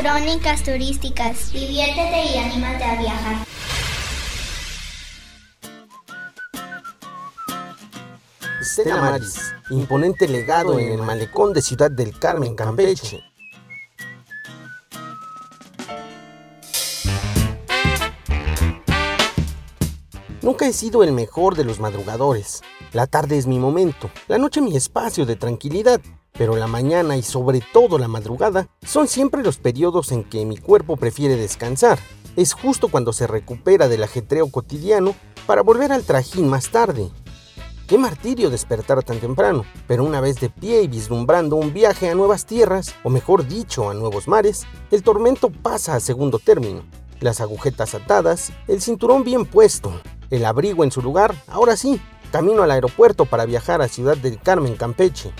Crónicas turísticas. Diviértete y anímate a viajar. Estela Maris, imponente legado en el malecón de Ciudad del Carmen, Campeche. Nunca he sido el mejor de los madrugadores. La tarde es mi momento, la noche mi espacio de tranquilidad, pero la mañana y sobre todo la madrugada son siempre los periodos en que mi cuerpo prefiere descansar. Es justo cuando se recupera del ajetreo cotidiano para volver al trajín más tarde. Qué martirio despertar tan temprano, pero una vez de pie y vislumbrando un viaje a nuevas tierras, o mejor dicho, a nuevos mares, el tormento pasa a segundo término. Las agujetas atadas, el cinturón bien puesto, el abrigo en su lugar, ahora sí, camino al aeropuerto para viajar a Ciudad del Carmen, Campeche.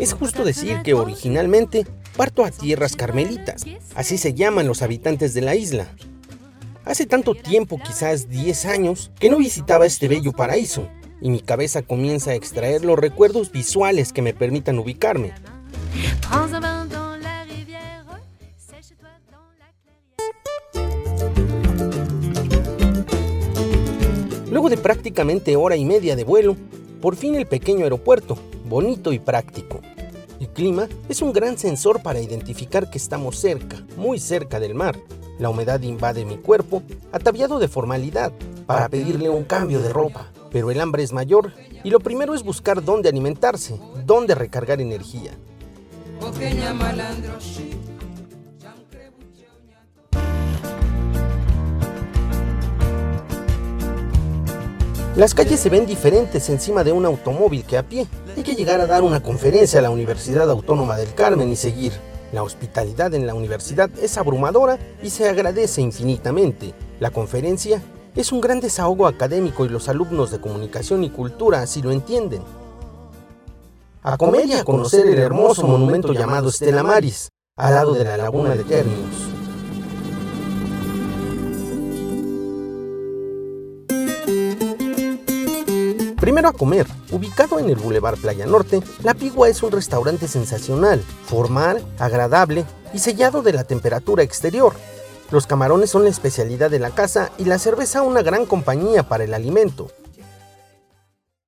Es justo decir que originalmente parto a tierras carmelitas, así se llaman los habitantes de la isla. Hace tanto tiempo, quizás 10 años, que no visitaba este bello paraíso, y mi cabeza comienza a extraer los recuerdos visuales que me permitan ubicarme. Luego de prácticamente hora y media de vuelo, por fin el pequeño aeropuerto, bonito y práctico. El clima es un gran sensor para identificar que estamos cerca, muy cerca del mar. La humedad invade mi cuerpo, ataviado de formalidad, para pedirle un cambio de ropa pero el hambre es mayor y lo primero es buscar dónde alimentarse, dónde recargar energía. Las calles se ven diferentes encima de un automóvil que a pie. Hay que llegar a dar una conferencia a la Universidad Autónoma del Carmen y seguir. La hospitalidad en la universidad es abrumadora y se agradece infinitamente. La conferencia es un gran desahogo académico y los alumnos de comunicación y cultura así lo entienden. A comer y a conocer el hermoso monumento llamado Estela Maris, al lado de la laguna de Términos. Primero a comer. Ubicado en el Boulevard Playa Norte, La Pigua es un restaurante sensacional, formal, agradable y sellado de la temperatura exterior, los camarones son la especialidad de la casa y la cerveza una gran compañía para el alimento.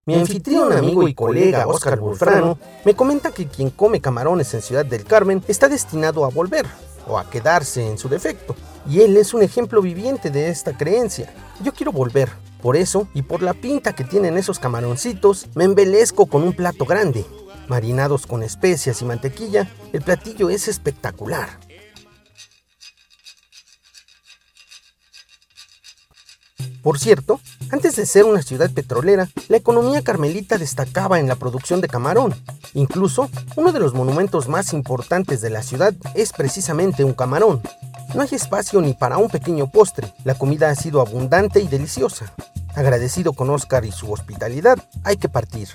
Mi anfitrión, amigo y colega Oscar Bulfrano me comenta que quien come camarones en Ciudad del Carmen está destinado a volver o a quedarse en su defecto. Y él es un ejemplo viviente de esta creencia. Yo quiero volver. Por eso, y por la pinta que tienen esos camaroncitos, me embelezco con un plato grande. Marinados con especias y mantequilla, el platillo es espectacular. Por cierto, antes de ser una ciudad petrolera, la economía carmelita destacaba en la producción de camarón. Incluso, uno de los monumentos más importantes de la ciudad es precisamente un camarón. No hay espacio ni para un pequeño postre, la comida ha sido abundante y deliciosa. Agradecido con Oscar y su hospitalidad, hay que partir.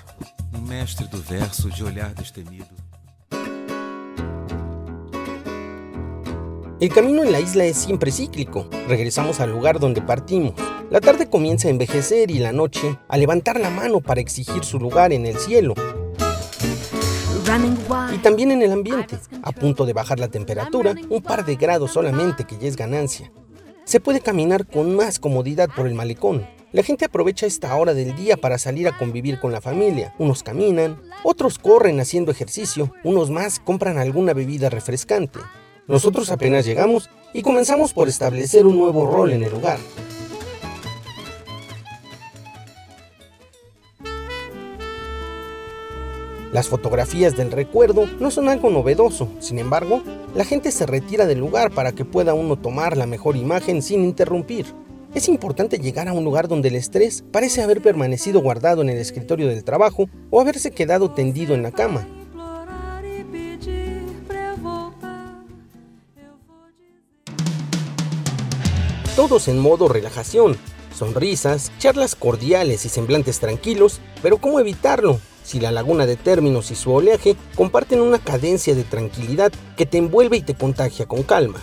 El camino en la isla es siempre cíclico. Regresamos al lugar donde partimos. La tarde comienza a envejecer y la noche a levantar la mano para exigir su lugar en el cielo. Y también en el ambiente, a punto de bajar la temperatura, un par de grados solamente que ya es ganancia. Se puede caminar con más comodidad por el malecón. La gente aprovecha esta hora del día para salir a convivir con la familia. Unos caminan, otros corren haciendo ejercicio, unos más compran alguna bebida refrescante. Nosotros apenas llegamos y comenzamos por establecer un nuevo rol en el lugar. Las fotografías del recuerdo no son algo novedoso, sin embargo, la gente se retira del lugar para que pueda uno tomar la mejor imagen sin interrumpir. Es importante llegar a un lugar donde el estrés parece haber permanecido guardado en el escritorio del trabajo o haberse quedado tendido en la cama. todos en modo relajación, sonrisas, charlas cordiales y semblantes tranquilos, pero ¿cómo evitarlo? Si la laguna de términos y su oleaje comparten una cadencia de tranquilidad que te envuelve y te contagia con calma.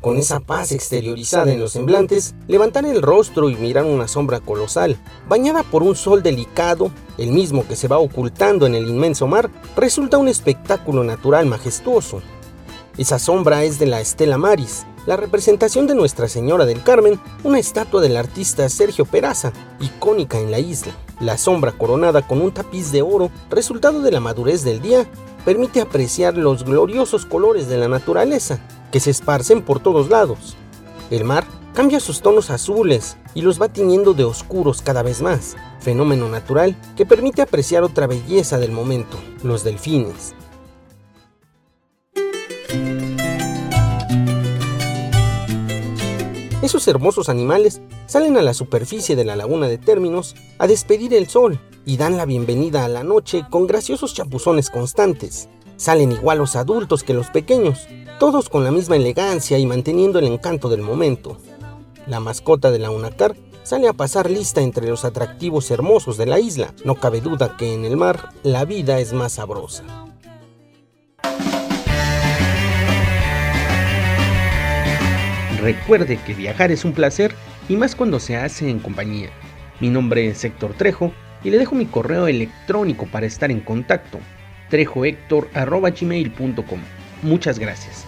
Con esa paz exteriorizada en los semblantes, levantar el rostro y mirar una sombra colosal, bañada por un sol delicado, el mismo que se va ocultando en el inmenso mar, resulta un espectáculo natural majestuoso. Esa sombra es de la Estela Maris, la representación de Nuestra Señora del Carmen, una estatua del artista Sergio Peraza, icónica en la isla. La sombra coronada con un tapiz de oro, resultado de la madurez del día, permite apreciar los gloriosos colores de la naturaleza, que se esparcen por todos lados. El mar cambia sus tonos azules y los va tiñendo de oscuros cada vez más, fenómeno natural que permite apreciar otra belleza del momento, los delfines. Esos hermosos animales salen a la superficie de la laguna de términos a despedir el sol y dan la bienvenida a la noche con graciosos chapuzones constantes. Salen igual los adultos que los pequeños, todos con la misma elegancia y manteniendo el encanto del momento. La mascota de la UNACAR sale a pasar lista entre los atractivos hermosos de la isla. No cabe duda que en el mar la vida es más sabrosa. Recuerde que viajar es un placer y más cuando se hace en compañía. Mi nombre es Héctor Trejo y le dejo mi correo electrónico para estar en contacto trejohector.gmail.com Muchas gracias.